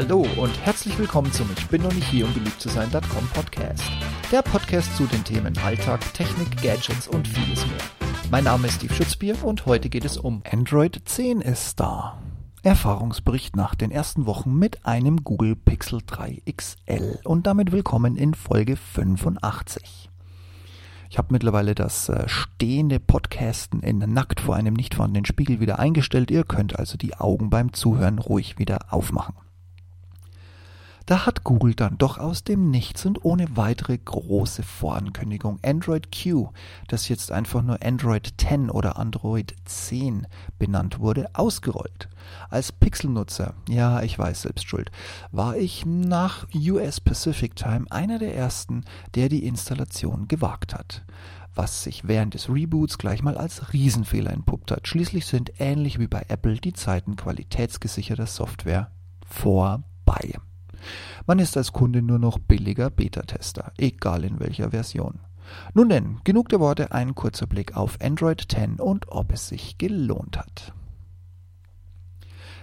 Hallo und herzlich willkommen zum Ich bin noch nicht hier, um beliebt zu sein.com Podcast. Der Podcast zu den Themen Alltag, Technik, Gadgets und vieles mehr. Mein Name ist Steve Schutzbier und heute geht es um Android 10 ist da. Erfahrungsbericht nach den ersten Wochen mit einem Google Pixel 3 XL und damit willkommen in Folge 85. Ich habe mittlerweile das äh, stehende Podcasten in nackt vor einem nicht vorhandenen Spiegel wieder eingestellt. Ihr könnt also die Augen beim Zuhören ruhig wieder aufmachen. Da hat Google dann doch aus dem Nichts und ohne weitere große Vorankündigung Android Q, das jetzt einfach nur Android 10 oder Android 10 benannt wurde, ausgerollt. Als Pixel-Nutzer, ja, ich weiß selbst schuld, war ich nach US Pacific Time einer der ersten, der die Installation gewagt hat was sich während des Reboots gleich mal als Riesenfehler entpuppt hat. Schließlich sind ähnlich wie bei Apple die Zeiten qualitätsgesicherter Software vorbei. Man ist als Kunde nur noch billiger Beta-Tester, egal in welcher Version. Nun denn, genug der Worte, ein kurzer Blick auf Android 10 und ob es sich gelohnt hat.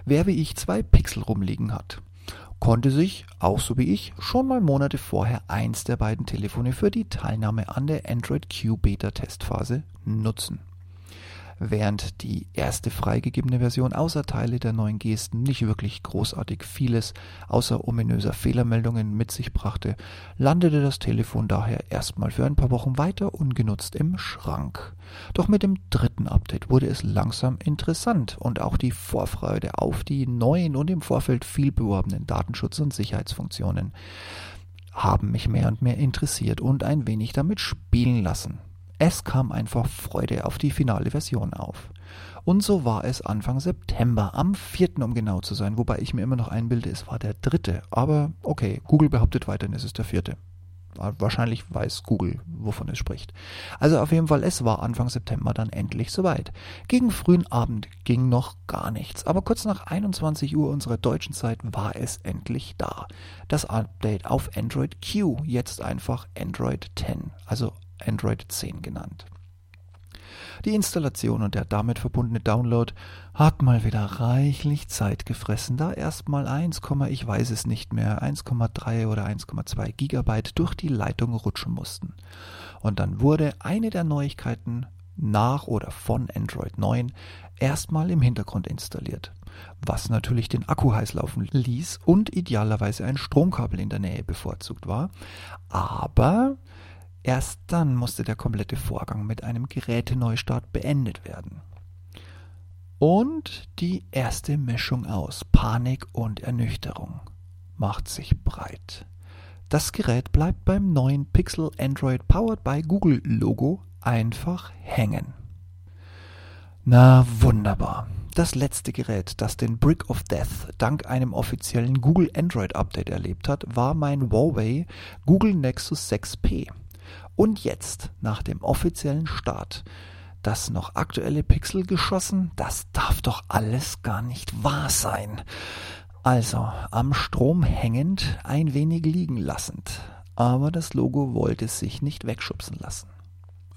Wer wie ich zwei Pixel rumliegen hat, konnte sich, auch so wie ich, schon mal Monate vorher eins der beiden Telefone für die Teilnahme an der Android Q Beta Testphase nutzen während die erste freigegebene Version außer Teile der neuen Gesten nicht wirklich großartig vieles außer ominöser Fehlermeldungen mit sich brachte, landete das Telefon daher erstmal für ein paar Wochen weiter ungenutzt im Schrank. Doch mit dem dritten Update wurde es langsam interessant und auch die Vorfreude auf die neuen und im Vorfeld viel beworbenen Datenschutz- und Sicherheitsfunktionen haben mich mehr und mehr interessiert und ein wenig damit spielen lassen. Es kam einfach Freude auf die finale Version auf. Und so war es Anfang September, am 4. um genau zu sein, wobei ich mir immer noch einbilde, es war der dritte. Aber okay, Google behauptet weiterhin, es ist der vierte. Wahrscheinlich weiß Google, wovon es spricht. Also auf jeden Fall, es war Anfang September dann endlich soweit. Gegen frühen Abend ging noch gar nichts, aber kurz nach 21 Uhr unserer deutschen Zeit war es endlich da. Das Update auf Android Q, jetzt einfach Android 10, also Android 10 genannt. Die Installation und der damit verbundene Download hat mal wieder reichlich Zeit gefressen, da erstmal 1, ich weiß es nicht mehr, 1,3 oder 1,2 Gigabyte durch die Leitung rutschen mussten. Und dann wurde eine der Neuigkeiten nach oder von Android 9 erstmal im Hintergrund installiert, was natürlich den Akku heiß laufen ließ und idealerweise ein Stromkabel in der Nähe bevorzugt war, aber Erst dann musste der komplette Vorgang mit einem Geräteneustart beendet werden. Und die erste Mischung aus Panik und Ernüchterung macht sich breit. Das Gerät bleibt beim neuen Pixel Android Powered by Google Logo einfach hängen. Na wunderbar. Das letzte Gerät, das den Brick of Death dank einem offiziellen Google Android Update erlebt hat, war mein Huawei Google Nexus 6P. Und jetzt, nach dem offiziellen Start, das noch aktuelle Pixel geschossen? Das darf doch alles gar nicht wahr sein. Also, am Strom hängend, ein wenig liegen lassend. Aber das Logo wollte sich nicht wegschubsen lassen.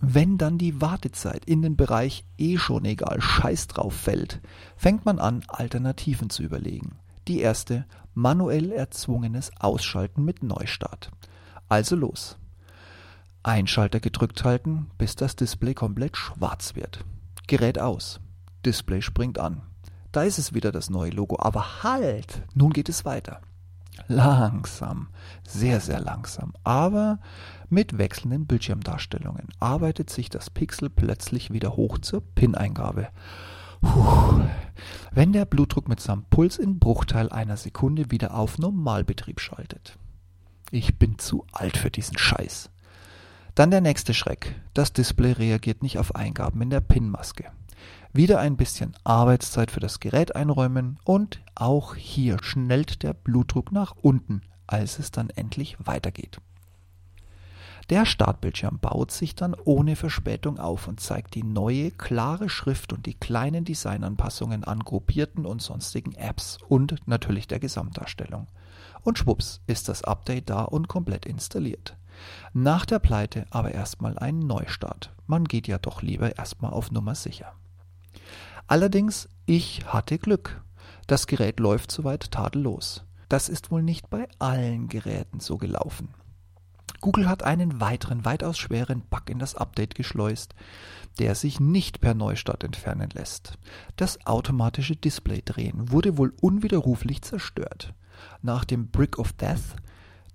Wenn dann die Wartezeit in den Bereich eh schon egal Scheiß drauf fällt, fängt man an, Alternativen zu überlegen. Die erste, manuell erzwungenes Ausschalten mit Neustart. Also los. Einschalter gedrückt halten, bis das Display komplett schwarz wird. Gerät aus. Display springt an. Da ist es wieder das neue Logo. Aber halt! Nun geht es weiter. Langsam, sehr, sehr langsam, aber mit wechselnden Bildschirmdarstellungen arbeitet sich das Pixel plötzlich wieder hoch zur PIN-Eingabe. Wenn der Blutdruck mit seinem Puls in Bruchteil einer Sekunde wieder auf Normalbetrieb schaltet. Ich bin zu alt für diesen Scheiß. Dann der nächste Schreck. Das Display reagiert nicht auf Eingaben in der PIN-Maske. Wieder ein bisschen Arbeitszeit für das Gerät einräumen und auch hier schnellt der Blutdruck nach unten, als es dann endlich weitergeht. Der Startbildschirm baut sich dann ohne Verspätung auf und zeigt die neue, klare Schrift und die kleinen Designanpassungen an gruppierten und sonstigen Apps und natürlich der Gesamtdarstellung. Und schwupps ist das Update da und komplett installiert. Nach der Pleite aber erstmal ein Neustart. Man geht ja doch lieber erstmal auf Nummer sicher. Allerdings, ich hatte Glück. Das Gerät läuft soweit tadellos. Das ist wohl nicht bei allen Geräten so gelaufen. Google hat einen weiteren, weitaus schweren Bug in das Update geschleust, der sich nicht per Neustart entfernen lässt. Das automatische Displaydrehen wurde wohl unwiderruflich zerstört. Nach dem Brick of Death,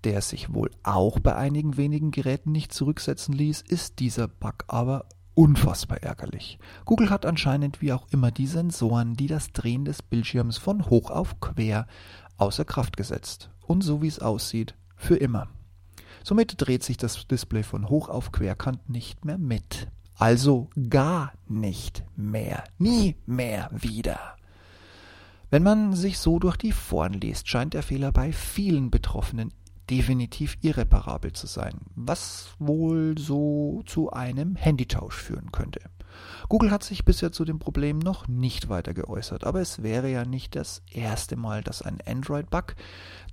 der sich wohl auch bei einigen wenigen Geräten nicht zurücksetzen ließ, ist dieser Bug aber unfassbar ärgerlich. Google hat anscheinend wie auch immer die Sensoren, die das Drehen des Bildschirms von hoch auf quer außer Kraft gesetzt. Und so wie es aussieht, für immer. Somit dreht sich das Display von hoch auf querkant nicht mehr mit. Also gar nicht mehr. Nie mehr wieder. Wenn man sich so durch die Foren liest, scheint der Fehler bei vielen Betroffenen definitiv irreparabel zu sein, was wohl so zu einem Handytausch führen könnte. Google hat sich bisher zu dem Problem noch nicht weiter geäußert, aber es wäre ja nicht das erste Mal, dass ein Android-Bug,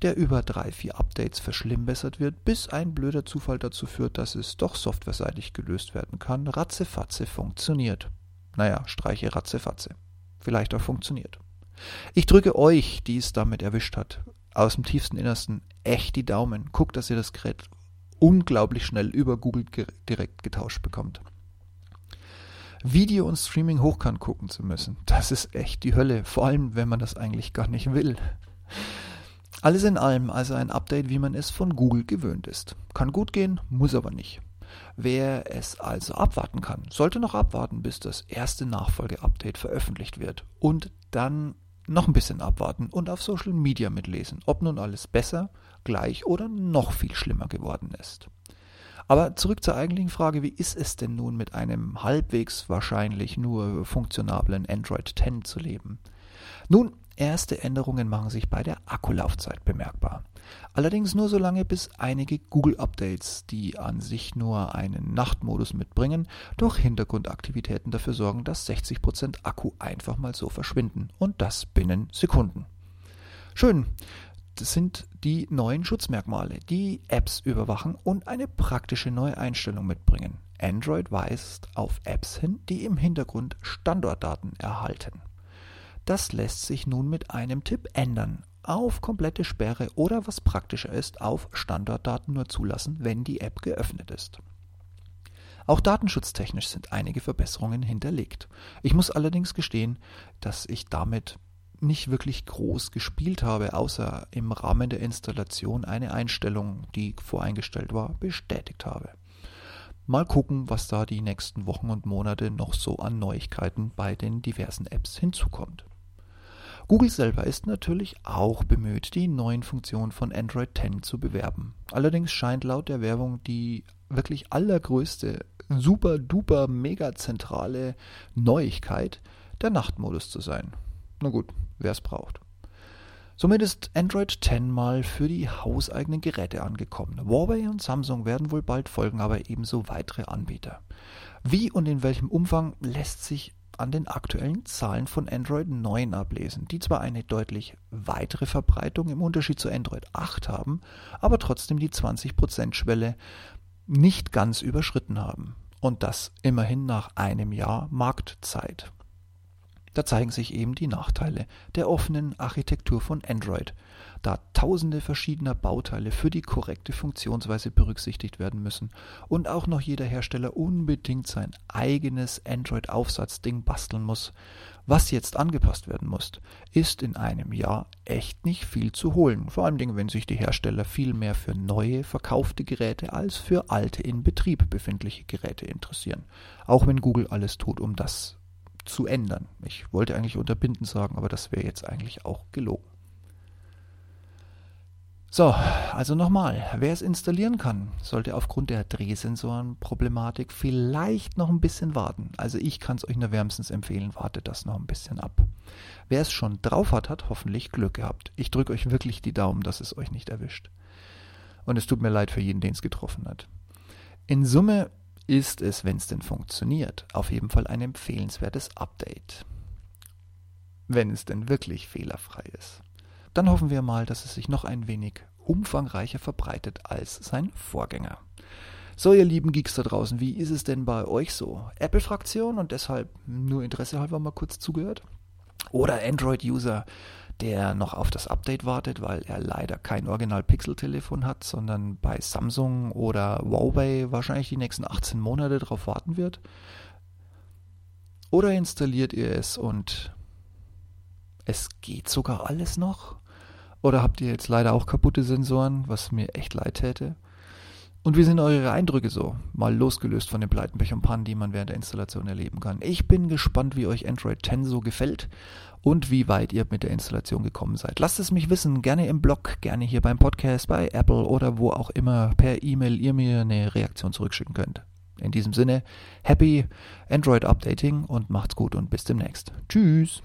der über drei, vier Updates verschlimmbessert wird, bis ein blöder Zufall dazu führt, dass es doch softwareseitig gelöst werden kann, ratzefatze funktioniert. Naja, streiche ratzefatze. Vielleicht auch funktioniert. Ich drücke euch, die es damit erwischt hat, aus dem tiefsten Innersten echt die Daumen. Guckt, dass ihr das Gerät unglaublich schnell über Google direkt getauscht bekommt. Video und Streaming hochkant gucken zu müssen, das ist echt die Hölle, vor allem wenn man das eigentlich gar nicht will. Alles in allem also ein Update, wie man es von Google gewöhnt ist. Kann gut gehen, muss aber nicht. Wer es also abwarten kann, sollte noch abwarten, bis das erste Nachfolge-Update veröffentlicht wird und dann noch ein bisschen abwarten und auf Social Media mitlesen, ob nun alles besser, gleich oder noch viel schlimmer geworden ist. Aber zurück zur eigentlichen Frage, wie ist es denn nun mit einem halbwegs wahrscheinlich nur funktionablen Android 10 zu leben? Nun, erste Änderungen machen sich bei der Akkulaufzeit bemerkbar. Allerdings nur so lange, bis einige Google-Updates, die an sich nur einen Nachtmodus mitbringen, durch Hintergrundaktivitäten dafür sorgen, dass 60% Akku einfach mal so verschwinden. Und das binnen Sekunden. Schön. Das sind die neuen Schutzmerkmale, die Apps überwachen und eine praktische neue Einstellung mitbringen. Android weist auf Apps hin, die im Hintergrund Standortdaten erhalten. Das lässt sich nun mit einem Tipp ändern auf komplette Sperre oder was praktischer ist, auf Standortdaten nur zulassen, wenn die App geöffnet ist. Auch datenschutztechnisch sind einige Verbesserungen hinterlegt. Ich muss allerdings gestehen, dass ich damit nicht wirklich groß gespielt habe, außer im Rahmen der Installation eine Einstellung, die voreingestellt war, bestätigt habe. Mal gucken, was da die nächsten Wochen und Monate noch so an Neuigkeiten bei den diversen Apps hinzukommt. Google selber ist natürlich auch bemüht, die neuen Funktionen von Android 10 zu bewerben. Allerdings scheint laut der Werbung die wirklich allergrößte, super duper mega zentrale Neuigkeit der Nachtmodus zu sein. Na gut, wer es braucht. Somit ist Android 10 mal für die hauseigenen Geräte angekommen. Huawei und Samsung werden wohl bald folgen, aber ebenso weitere Anbieter. Wie und in welchem Umfang lässt sich an den aktuellen Zahlen von Android 9 ablesen, die zwar eine deutlich weitere Verbreitung im Unterschied zu Android 8 haben, aber trotzdem die 20%-Schwelle nicht ganz überschritten haben. Und das immerhin nach einem Jahr Marktzeit. Da zeigen sich eben die Nachteile der offenen Architektur von Android, da tausende verschiedener Bauteile für die korrekte Funktionsweise berücksichtigt werden müssen und auch noch jeder Hersteller unbedingt sein eigenes Android-Aufsatzding basteln muss. Was jetzt angepasst werden muss, ist in einem Jahr echt nicht viel zu holen, vor allem wenn sich die Hersteller viel mehr für neue verkaufte Geräte als für alte in Betrieb befindliche Geräte interessieren, auch wenn Google alles tut, um das zu ändern. Ich wollte eigentlich unterbinden sagen, aber das wäre jetzt eigentlich auch gelogen. So, also nochmal, wer es installieren kann, sollte aufgrund der Drehsensorenproblematik vielleicht noch ein bisschen warten. Also ich kann es euch nur wärmstens empfehlen, wartet das noch ein bisschen ab. Wer es schon drauf hat, hat hoffentlich Glück gehabt. Ich drücke euch wirklich die Daumen, dass es euch nicht erwischt. Und es tut mir leid für jeden, den es getroffen hat. In Summe ist es, wenn es denn funktioniert, auf jeden Fall ein empfehlenswertes Update. Wenn es denn wirklich fehlerfrei ist. Dann hoffen wir mal, dass es sich noch ein wenig umfangreicher verbreitet als sein Vorgänger. So, ihr lieben Geeks da draußen, wie ist es denn bei euch so? Apple-Fraktion und deshalb nur Interesse halber mal kurz zugehört? Oder Android-User, der noch auf das Update wartet, weil er leider kein Original-Pixel-Telefon hat, sondern bei Samsung oder Huawei wahrscheinlich die nächsten 18 Monate darauf warten wird. Oder installiert ihr es und es geht sogar alles noch? Oder habt ihr jetzt leider auch kaputte Sensoren, was mir echt leid täte? Und wie sind eure Eindrücke so? Mal losgelöst von den Pleiten, und Pannen, die man während der Installation erleben kann. Ich bin gespannt, wie euch Android 10 so gefällt und wie weit ihr mit der Installation gekommen seid. Lasst es mich wissen, gerne im Blog, gerne hier beim Podcast, bei Apple oder wo auch immer per E-Mail ihr mir eine Reaktion zurückschicken könnt. In diesem Sinne, happy Android Updating und macht's gut und bis demnächst. Tschüss.